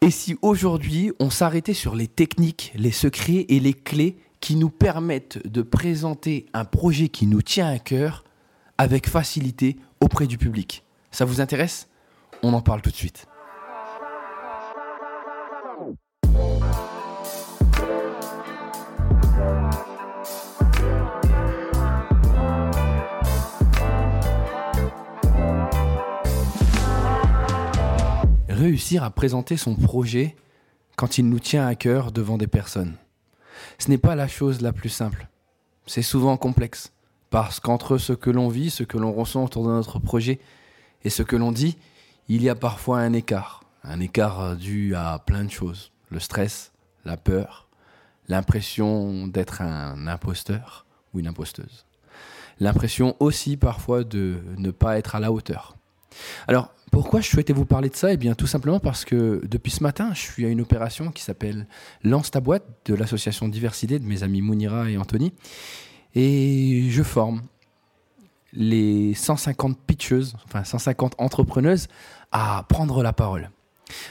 Et si aujourd'hui on s'arrêtait sur les techniques, les secrets et les clés qui nous permettent de présenter un projet qui nous tient à cœur avec facilité auprès du public Ça vous intéresse? On en parle tout de suite. À présenter son projet quand il nous tient à cœur devant des personnes. Ce n'est pas la chose la plus simple. C'est souvent complexe, parce qu'entre ce que l'on vit, ce que l'on ressent autour de notre projet, et ce que l'on dit, il y a parfois un écart. Un écart dû à plein de choses. Le stress, la peur, l'impression d'être un imposteur ou une imposteuse. L'impression aussi parfois de ne pas être à la hauteur. Alors, pourquoi je souhaitais vous parler de ça? Eh bien, tout simplement parce que depuis ce matin, je suis à une opération qui s'appelle Lance ta boîte de l'association Diversité de mes amis Mounira et Anthony. Et je forme les 150 pitcheuses, enfin 150 entrepreneuses à prendre la parole.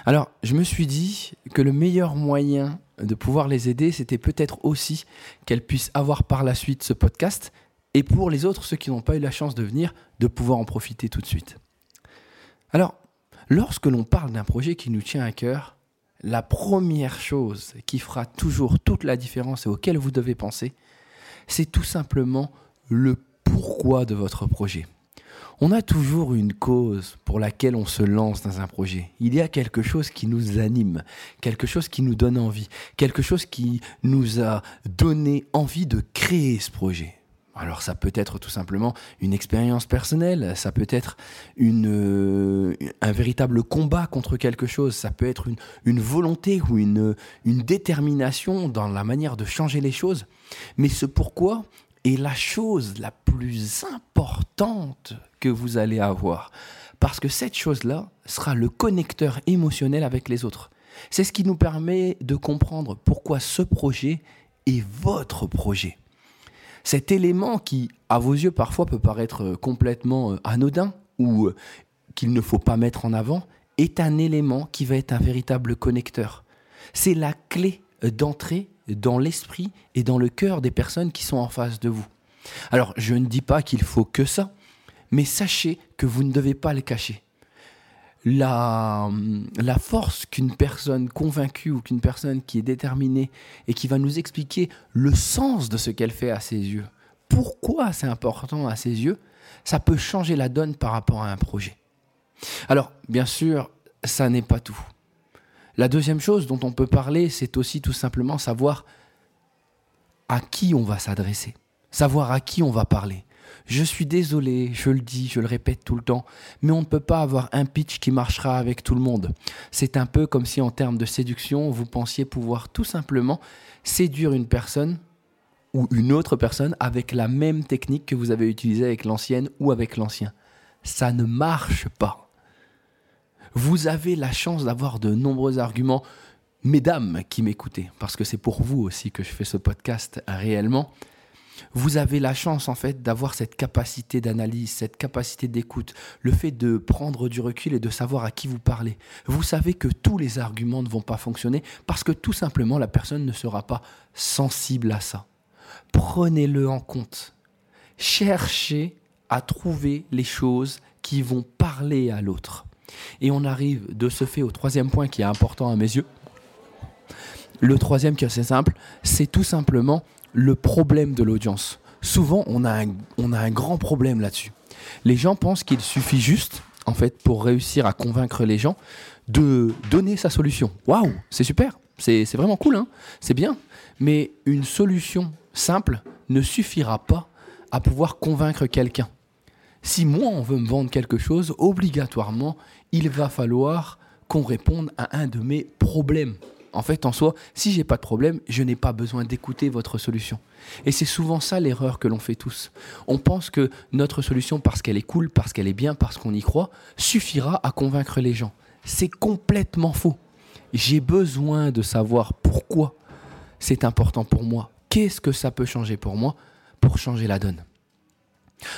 Alors, je me suis dit que le meilleur moyen de pouvoir les aider, c'était peut-être aussi qu'elles puissent avoir par la suite ce podcast et pour les autres, ceux qui n'ont pas eu la chance de venir, de pouvoir en profiter tout de suite. Alors, lorsque l'on parle d'un projet qui nous tient à cœur, la première chose qui fera toujours toute la différence et auquel vous devez penser, c'est tout simplement le pourquoi de votre projet. On a toujours une cause pour laquelle on se lance dans un projet. Il y a quelque chose qui nous anime, quelque chose qui nous donne envie, quelque chose qui nous a donné envie de créer ce projet. Alors ça peut être tout simplement une expérience personnelle, ça peut être une, euh, un véritable combat contre quelque chose, ça peut être une, volonté ou une, une détermination dans la manière de changer les choses. Mais ce pourquoi est la chose la plus importante que vous allez avoir. Parce que cette chose-là sera le connecteur émotionnel avec les autres. C'est ce qui nous permet de comprendre pourquoi ce projet est votre projet cet élément qui, à vos yeux, parfois peut paraître euh, complètement euh, anodin ou euh, qu'il ne faut pas mettre en avant, est un élément qui va être un véritable connecteur. C'est la clé d'entrée dans l'esprit et dans le cœur des personnes qui sont en face de vous. Alors, je ne dis pas qu'il faut que ça, mais sachez que vous ne devez pas le cacher la, la force qu'une personne convaincue ou qu'une personne qui est déterminée et qui va nous expliquer le sens de ce qu'elle fait à ses yeux, pourquoi c'est important à ses yeux, ça peut changer la donne par rapport à un projet. Alors, bien sûr, ça n'est pas tout. La deuxième chose dont on peut parler, c'est aussi tout simplement savoir à qui on va s'adresser, savoir à qui on va parler. Je suis désolé, je le dis, je le répète tout le temps, mais on ne peut pas avoir un pitch qui marchera avec tout le monde. C'est un peu comme si en termes de séduction, vous pensiez pouvoir tout simplement séduire une personne ou une autre personne avec la même technique que vous avez utilisée avec l'ancienne ou avec l'ancien. Ça ne marche pas. Vous avez la chance d'avoir de nombreux arguments, mesdames qui m'écoutez, parce que c'est pour vous aussi que je fais ce podcast réellement vous avez la chance en fait d'avoir cette capacité d'analyse, cette capacité d'écoute, le fait de prendre du recul et de savoir à qui vous parlez. Vous savez que tous les arguments ne vont pas fonctionner parce que tout simplement la personne ne sera pas sensible à ça. Prenez-le en compte. Cherchez à trouver les choses qui vont parler à l'autre. Et on arrive de ce fait au troisième point qui est important à mes yeux. Le troisième qui est assez simple, c'est tout simplement le problème de l'audience. Souvent, on a, un, on a un grand problème là-dessus. Les gens pensent qu'il suffit juste, en fait, pour réussir à convaincre les gens, de donner sa solution. Waouh, c'est super, c'est vraiment cool, hein c'est bien. Mais une solution simple ne suffira pas à pouvoir convaincre quelqu'un. Si moi, on veut me vendre quelque chose, obligatoirement, il va falloir qu'on réponde à un de mes problèmes. En fait, en soi, si j'ai pas de problème, je n'ai pas besoin d'écouter votre solution. Et c'est souvent ça l'erreur que l'on fait tous. On pense que notre solution, parce qu'elle est cool, parce qu'elle est bien, parce qu'on y croit, suffira à convaincre les gens. C'est complètement faux. J'ai besoin de savoir pourquoi c'est important pour moi. Qu'est-ce que ça peut changer pour moi pour changer la donne?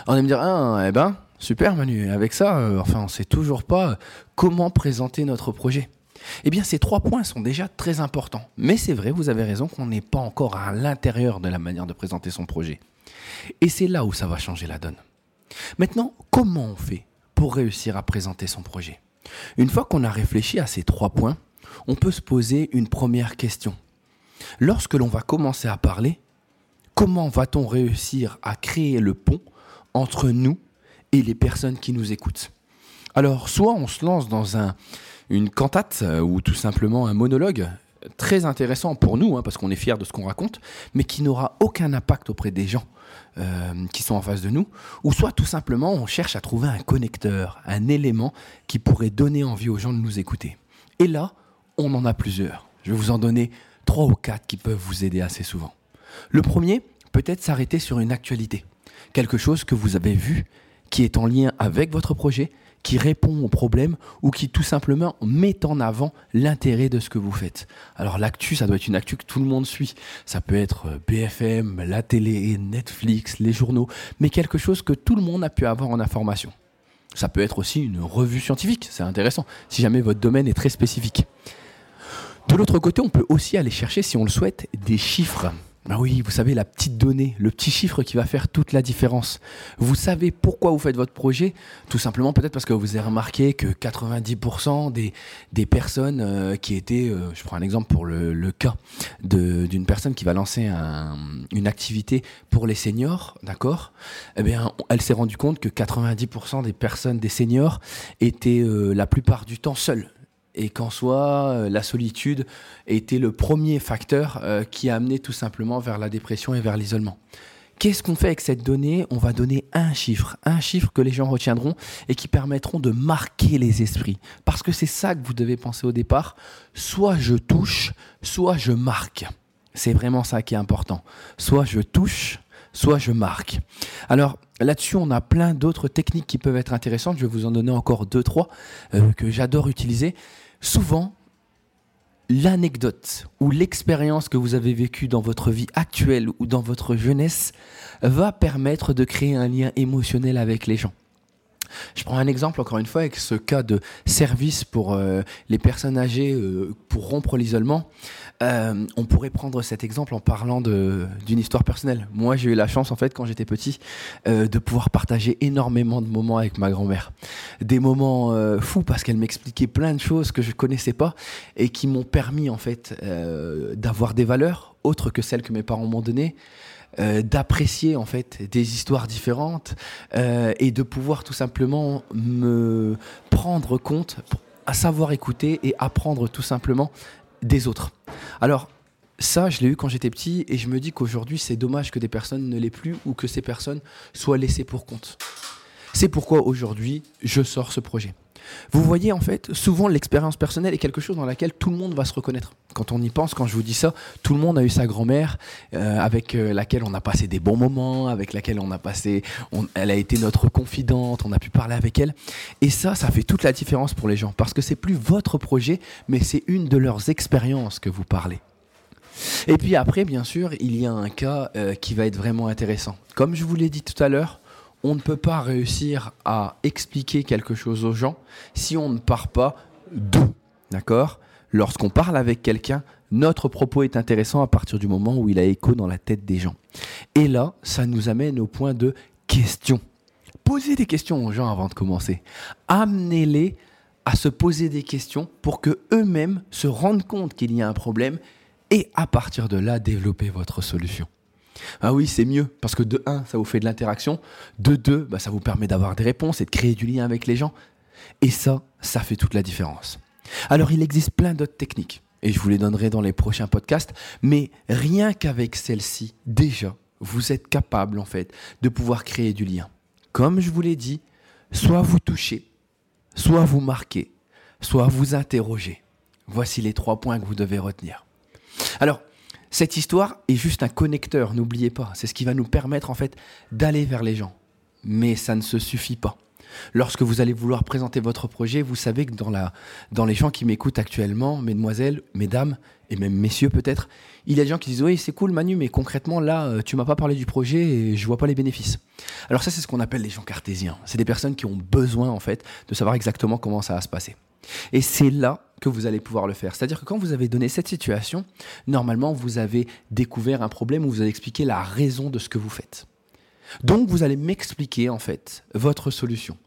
On va me dire, ah, eh ben, super Manu, avec ça, euh, enfin, on sait toujours pas comment présenter notre projet. Eh bien, ces trois points sont déjà très importants. Mais c'est vrai, vous avez raison qu'on n'est pas encore à l'intérieur de la manière de présenter son projet. Et c'est là où ça va changer la donne. Maintenant, comment on fait pour réussir à présenter son projet? Une fois qu'on a réfléchi à ces trois points, on peut se poser une première question. Lorsque l'on va commencer à parler, comment va-t-on réussir à créer le pont entre nous et les personnes qui nous écoutent? Alors, soit on se lance dans un, une cantate euh, ou tout simplement un monologue très intéressant pour nous, hein, parce qu'on est fiers de ce qu'on raconte, mais qui n'aura aucun impact auprès des gens euh, qui sont en face de nous, ou soit tout simplement on cherche à trouver un connecteur, un élément qui pourrait donner envie aux gens de nous écouter. Et là, on en a plusieurs. Je vais vous en donner trois ou quatre qui peuvent vous aider assez souvent. Le premier, peut-être s'arrêter sur une actualité, quelque chose que vous avez vu qui est en lien avec votre projet, qui répond aux problèmes ou qui tout simplement met en avant l'intérêt de ce que vous faites. Alors l'actu, ça doit être une actu que tout le monde suit. Ça peut être euh, BFM, la télé, Netflix, les journaux, mais quelque chose que tout le monde a pu avoir en information. Ça peut être aussi une revue scientifique, c'est intéressant, si jamais votre domaine est très spécifique. De l'autre côté, on peut aussi aller chercher, si on le souhaite, des chiffres. Ah oui, vous savez, la petite donnée, le petit chiffre qui va faire toute la différence. Vous savez pourquoi vous faites votre projet? Tout simplement peut-être parce que vous avez remarqué que 90% des, des personnes euh, qui étaient, euh, je prends un exemple pour le, cas d'une personne qui va lancer un, une activité pour les seniors, d'accord? Eh bien, elle s'est rendue compte que 90% des personnes, des seniors, étaient euh, la plupart du temps seules et qu'en soi, euh, la solitude était le premier facteur euh, qui a amené tout simplement vers la dépression et vers l'isolement. Qu'est-ce qu'on fait avec cette donnée? On va donner un chiffre, un chiffre que les gens retiendront et qui permettront de marquer les esprits. Parce que c'est ça que vous devez penser au départ. Soit je touche, soit je marque. C'est vraiment ça qui est important. Soit je touche, soit je marque. Alors là-dessus, on a plein d'autres techniques qui peuvent être intéressantes. Je vais vous en donner encore deux, trois euh, que j'adore utiliser souvent, l'anecdote ou l'expérience que vous avez vécue dans votre vie actuelle ou dans votre jeunesse va permettre de créer un lien émotionnel avec les gens. Je prends un exemple encore une fois avec ce cas de service pour euh, les personnes âgées euh, pour rompre l'isolement. Euh, on pourrait prendre cet exemple en parlant d'une histoire personnelle. Moi, j'ai eu la chance, en fait, quand j'étais petit, de pouvoir partager énormément de moments avec ma grand-mère. Des moments fous parce qu'elle m'expliquait plein de choses que je connaissais pas et qui m'ont permis, en fait, d'avoir des valeurs autres que celles que mes parents m'ont données. Euh, d'apprécier en fait des histoires différentes euh, et de pouvoir tout simplement me prendre compte, à savoir écouter et apprendre tout simplement des autres. Alors ça, je l'ai eu quand j'étais petit et je me dis qu'aujourd'hui, c'est dommage que des personnes ne l'aient plus ou que ces personnes soient laissées pour compte. C'est pourquoi aujourd'hui, je sors ce projet. Vous voyez, en fait, souvent l'expérience personnelle est quelque chose dans laquelle tout le monde va se reconnaître. Quand on y pense, quand je vous dis ça, tout le monde a eu sa grand-mère euh, avec euh, laquelle on a passé des bons moments, avec laquelle on a passé, elle a été notre confidente, on a pu parler avec elle. Et ça, ça fait toute la différence pour les gens parce que c'est plus votre projet, mais c'est une de leurs expériences que vous parlez. Et puis après, bien sûr, il y a un cas euh, qui va être vraiment intéressant. Comme je vous l'ai dit tout à l'heure, on ne peut pas réussir à expliquer quelque chose aux gens si on ne part pas d'eux. D'accord? Lorsqu'on parle avec quelqu'un, notre propos est intéressant à partir du moment où il a écho dans la tête des gens. Et là, ça nous amène au point de question. Posez des questions aux gens avant de commencer. Amenez-les à se poser des questions pour que eux-mêmes se rendent compte qu'il y a un problème et à partir de là, développer votre solution. Ah oui, c'est mieux, parce que de 1, ça vous fait de l'interaction, de 2, bah, ça vous permet d'avoir des réponses et de créer du lien avec les gens. Et ça, ça fait toute la différence. Alors il existe plein d'autres techniques, et je vous les donnerai dans les prochains podcasts, mais rien qu'avec celle-ci, déjà, vous êtes capable en fait de pouvoir créer du lien. Comme je vous l'ai dit, soit vous touchez, soit vous marquez, soit vous interrogez. Voici les trois points que vous devez retenir. Alors, cette histoire est juste un connecteur, n'oubliez pas. C'est ce qui va nous permettre en fait d'aller vers les gens. Mais ça ne se suffit pas. Lorsque vous allez vouloir présenter votre projet, vous savez que dans, la, dans les gens qui m'écoutent actuellement, mesdemoiselles, mesdames, et même messieurs peut-être, il y a des gens qui disent oui c'est cool Manu, mais concrètement là euh, tu m'as pas parlé du projet et je vois pas les bénéfices. Alors ça c'est ce qu'on appelle les gens cartésiens. C'est des personnes qui ont besoin en fait de savoir exactement comment ça va se passer. Et c'est là que vous allez pouvoir le faire. C'est-à-dire que quand vous avez donné cette situation, normalement, vous avez découvert un problème où vous avez expliqué la raison de ce que vous faites. Donc, vous allez m'expliquer, en fait, votre solution.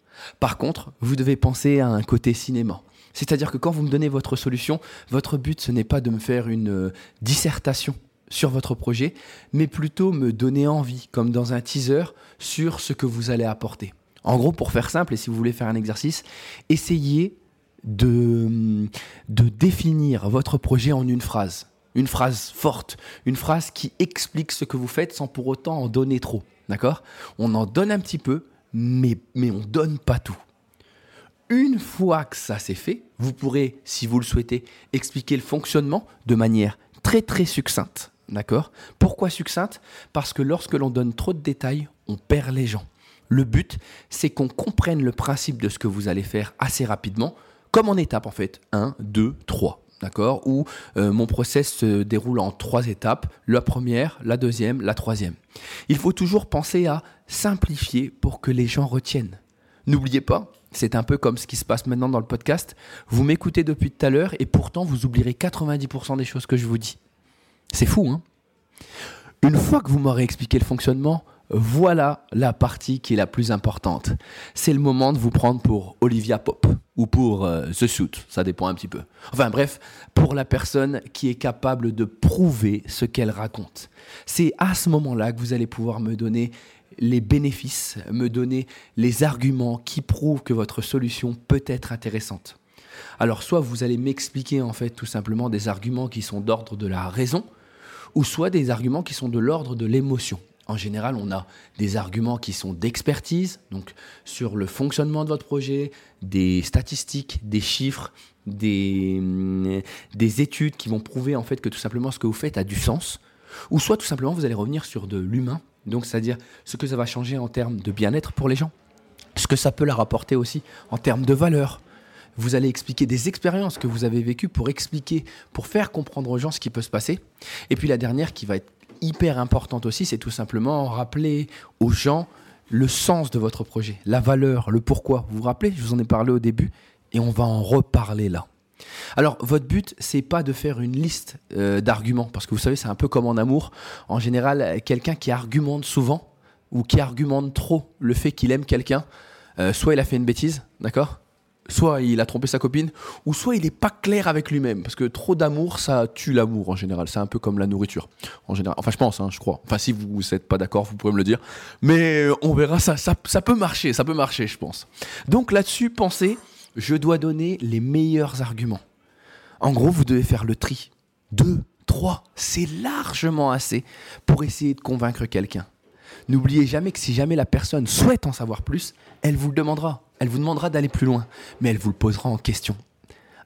Par contre, vous devez penser à un côté cinéma. C'est-à-dire que quand vous me donnez votre solution, votre but, ce n'est pas de me faire une euh, dissertation sur votre projet, mais plutôt me donner envie, comme dans un teaser, sur ce que vous allez apporter. En gros, pour faire simple, et si vous voulez faire un exercice, essayez de, définir votre projet en une phrase. Une phrase forte, une phrase qui explique ce que vous faites sans pour autant en donner trop. D'accord? On en donne un petit peu, mais, mais on ne donne pas tout. Une fois que ça c'est fait, vous pourrez, si vous le souhaitez, expliquer le fonctionnement de manière très très succincte. D'accord? Pourquoi succincte? Parce que lorsque l'on donne trop de détails, on perd les gens. Le but, c'est qu'on comprenne le principe de ce que vous allez faire assez rapidement, comme en étapes en fait. 1, 2, 3. D'accord? Où euh, mon process se déroule en trois étapes. La première, la deuxième, la troisième. Il faut toujours penser à simplifier pour que les gens retiennent. N'oubliez pas, c'est un peu comme ce qui se passe maintenant dans le podcast. Vous m'écoutez depuis tout à l'heure et pourtant vous oublierez 90% des choses que je vous dis. C'est fou, hein? Une fois que vous m'aurez expliqué le fonctionnement, voilà la partie qui est la plus importante. C'est le moment de vous prendre pour Olivia Pop ou pour euh, The Suit, ça dépend un petit peu. Enfin bref, pour la personne qui est capable de prouver ce qu'elle raconte. C'est à ce moment-là que vous allez pouvoir me donner les bénéfices, me donner les arguments qui prouvent que votre solution peut être intéressante. Alors soit vous allez m'expliquer en fait tout simplement des arguments qui sont d'ordre de la raison, ou soit des arguments qui sont de l'ordre de l'émotion. En général, on a des arguments qui sont d'expertise, donc sur le fonctionnement de votre projet, des statistiques, des chiffres, des, mm, des études qui vont prouver en fait que tout simplement ce que vous faites a du sens, ou soit tout simplement vous allez revenir sur de l'humain, donc c'est-à-dire ce que ça va changer en termes de bien-être pour les gens, ce que ça peut leur apporter aussi en termes de valeur. Vous allez expliquer des expériences que vous avez vécues pour expliquer, pour faire comprendre aux gens ce qui peut se passer. Et puis la dernière qui va être hyper importante aussi, c'est tout simplement rappeler aux gens le sens de votre projet, la valeur, le pourquoi. Vous vous rappelez, je vous en ai parlé au début et on va en reparler là. Alors, votre but, c'est pas de faire une liste euh, d'arguments, parce que vous savez, c'est un peu comme en amour. En général, quelqu'un qui argumente souvent ou qui argumente trop le fait qu'il aime quelqu'un, euh, soit il a fait une bêtise, d'accord? Soit il a trompé sa copine, ou soit il n'est pas clair avec lui-même, parce que trop d'amour, ça tue l'amour en général. C'est un peu comme la nourriture, en général. Enfin, je pense, hein, je crois. Enfin, si vous n'êtes pas d'accord, vous pouvez me le dire. Mais euh, on verra, ça, ça, ça peut marcher, ça peut marcher, je pense. Donc là-dessus, pensez, je dois donner les meilleurs arguments. En gros, vous devez faire le tri. Deux, trois, c'est largement assez pour essayer de convaincre quelqu'un. N'oubliez jamais que si jamais la personne souhaite en savoir plus, elle vous le demandera. Elle vous demandera d'aller plus loin, mais elle vous le posera en question.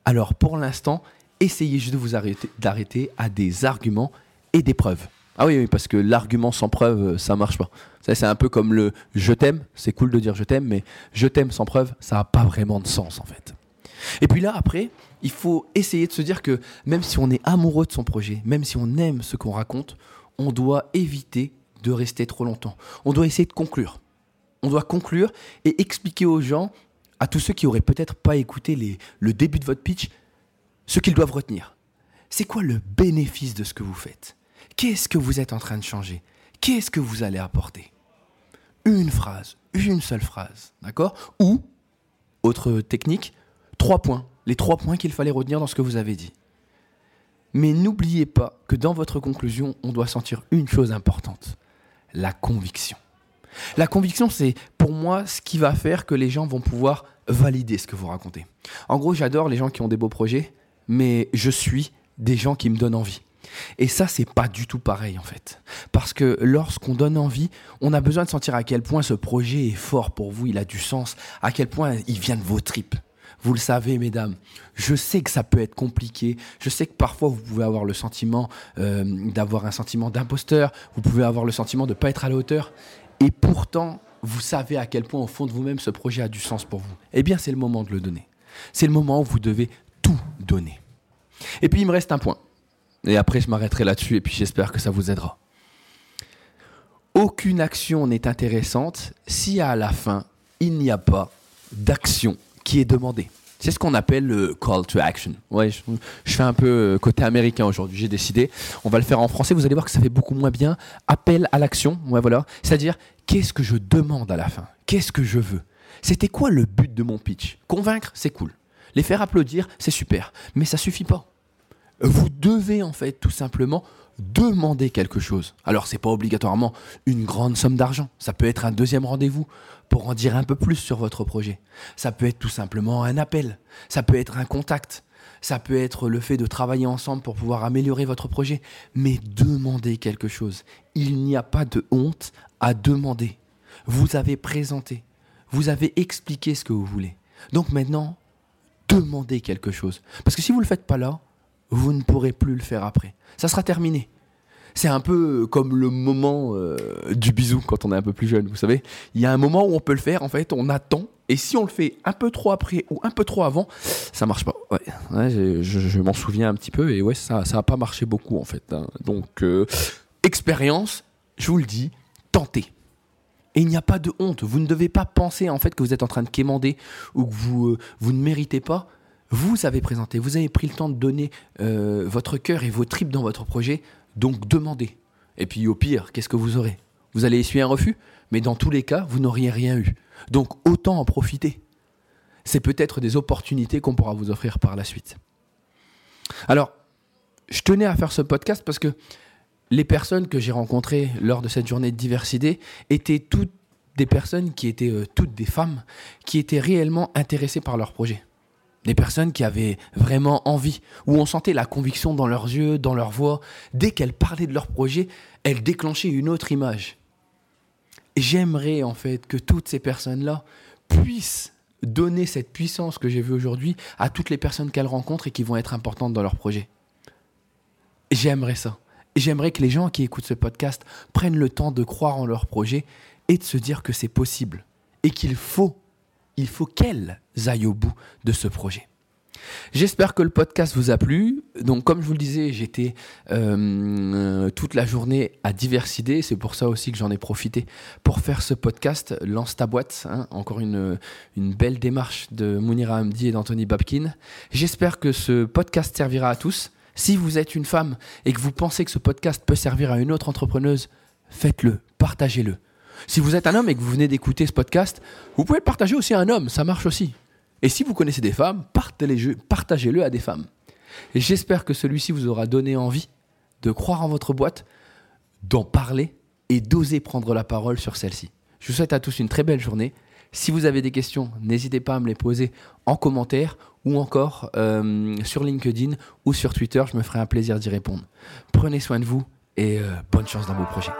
Alors pour l'instant, essayez juste de vous arrêter, d'arrêter à des arguments et des preuves. Ah oui, parce que l'argument sans preuve, ça marche pas. Ça, c'est un peu comme le je t'aime. C'est cool de dire je t'aime, mais je t'aime sans preuve, ça n'a pas vraiment de sens en fait. Et puis là, après, il faut essayer de se dire que même si on est amoureux de son projet, même si on aime ce qu'on raconte, on doit éviter de rester trop longtemps. On doit essayer de conclure. On doit conclure et expliquer aux gens, à tous ceux qui auraient peut-être pas écouté le début de votre pitch, ce qu'ils doivent retenir. C'est quoi le bénéfice de ce que vous faites? Qu'est-ce que vous êtes en train de changer? Qu'est-ce que vous allez apporter? Une phrase, une seule phrase, d'accord? Ou, autre technique, trois points, les trois points qu'il fallait retenir dans ce que vous avez dit. Mais n'oubliez pas que dans votre conclusion, on doit sentir une chose importante, la conviction. La conviction, c'est pour moi ce qui va faire que les gens vont pouvoir valider ce que vous racontez. En gros, j'adore les gens qui ont des beaux projets, mais je suis des gens qui me donnent envie. Et ça, c'est pas du tout pareil en fait. Parce que lorsqu'on donne envie, on a besoin de sentir à quel point ce projet est fort pour vous, il a du sens, à quel point il vient de vos tripes. Vous le savez, mesdames, je sais que ça peut être compliqué. Je sais que parfois vous pouvez avoir le sentiment euh, d'avoir un sentiment d'imposteur. Vous pouvez avoir le sentiment de ne pas être à la hauteur. Et pourtant, vous savez à quel point au fond de vous-même ce projet a du sens pour vous. Eh bien, c'est le moment de le donner. C'est le moment où vous devez tout donner. Et puis, il me reste un point. Et après, je m'arrêterai là-dessus et puis j'espère que ça vous aidera. Aucune action n'est intéressante si à la fin, il n'y a pas d'action qui est demandée. C'est ce qu'on appelle le call to action. Ouais, je, fais un peu euh, côté américain aujourd'hui. J'ai décidé. On va le faire en français. Vous allez voir que ça fait beaucoup moins bien. Appel à l'action. Ouais, voilà. C'est-à-dire, qu'est-ce que je demande à la fin? Qu'est-ce que je veux? C'était quoi le but de mon pitch? Convaincre, c'est cool. Les faire applaudir, c'est super. Mais ça suffit pas. Vous devez en fait tout simplement demander quelque chose. Alors c'est pas obligatoirement une grande somme d'argent, ça peut être un deuxième rendez-vous pour en dire un peu plus sur votre projet. Ça peut être tout simplement un appel, ça peut être un contact, ça peut être le fait de travailler ensemble pour pouvoir améliorer votre projet, mais demandez quelque chose. Il n'y a pas de honte à demander. Vous avez présenté, vous avez expliqué ce que vous voulez. Donc maintenant, demandez quelque chose. Parce que si vous ne le faites pas là, vous ne pourrez plus le faire après. Ça sera terminé. C'est un peu comme le moment euh, du bisou quand on est un peu plus jeune, vous savez. Il y a un moment où on peut le faire, en fait, on attend, et si on le fait un peu trop après ou un peu trop avant, ça marche pas. Je, m'en souviens un petit peu, et ouais, ça ça a pas marché beaucoup, en fait. Hein. Donc, euh, expérience, je vous le dis, tentez. Et il n'y a pas de honte. Vous ne devez pas penser en fait que vous êtes en train de quémander ou que vous, euh, vous ne méritez pas. Vous avez présenté, vous avez pris le temps de donner euh, votre cœur et vos tripes dans votre projet, donc demandez. Et puis au pire, qu'est-ce que vous aurez? Vous allez essuyer un refus, mais dans tous les cas, vous n'auriez rien eu. Donc autant en profiter. C'est peut-être des opportunités qu'on pourra vous offrir par la suite. Alors, je tenais à faire ce podcast parce que les personnes que j'ai rencontrées lors de cette journée de diversité étaient toutes des personnes qui étaient euh, toutes des femmes, qui étaient réellement intéressées par leur projet. Des personnes qui avaient vraiment envie, où on sentait la conviction dans leurs yeux, dans leur voix. Dès qu'elles parlaient de leur projet, elles déclenchaient une autre image. J'aimerais en fait que toutes ces personnes-là puissent donner cette puissance que j'ai vue aujourd'hui à toutes les personnes qu'elles rencontrent et qui vont être importantes dans leur projet. J'aimerais ça. J'aimerais que les gens qui écoutent ce podcast prennent le temps de croire en leur projet et de se dire que c'est possible et qu'il faut il faut qu'elles aillent au bout de ce projet. J'espère que le podcast vous a plu. Donc, comme je vous le disais, j'étais euh, toute la journée à Diversité. C'est pour ça aussi que j'en ai profité pour faire ce podcast. Lance ta boîte. Hein. Encore une, une belle démarche de Mounira Hamdi et d'Anthony Babkin. J'espère que ce podcast servira à tous. Si vous êtes une femme et que vous pensez que ce podcast peut servir à une autre entrepreneuse, faites-le, partagez-le. Si vous êtes un homme et que vous venez d'écouter ce podcast, vous pouvez le partager aussi à un homme, ça marche aussi. Et si vous connaissez des femmes, partagez-le à des femmes. Et j'espère que celui-ci vous aura donné envie de croire en votre boîte, d'en parler et d'oser prendre la parole sur celle-ci. Je vous souhaite à tous une très belle journée. Si vous avez des questions, n'hésitez pas à me les poser en commentaire ou encore euh, sur LinkedIn ou sur Twitter. Je me ferai un plaisir d'y répondre. Prenez soin de vous et euh, bonne chance dans vos projets.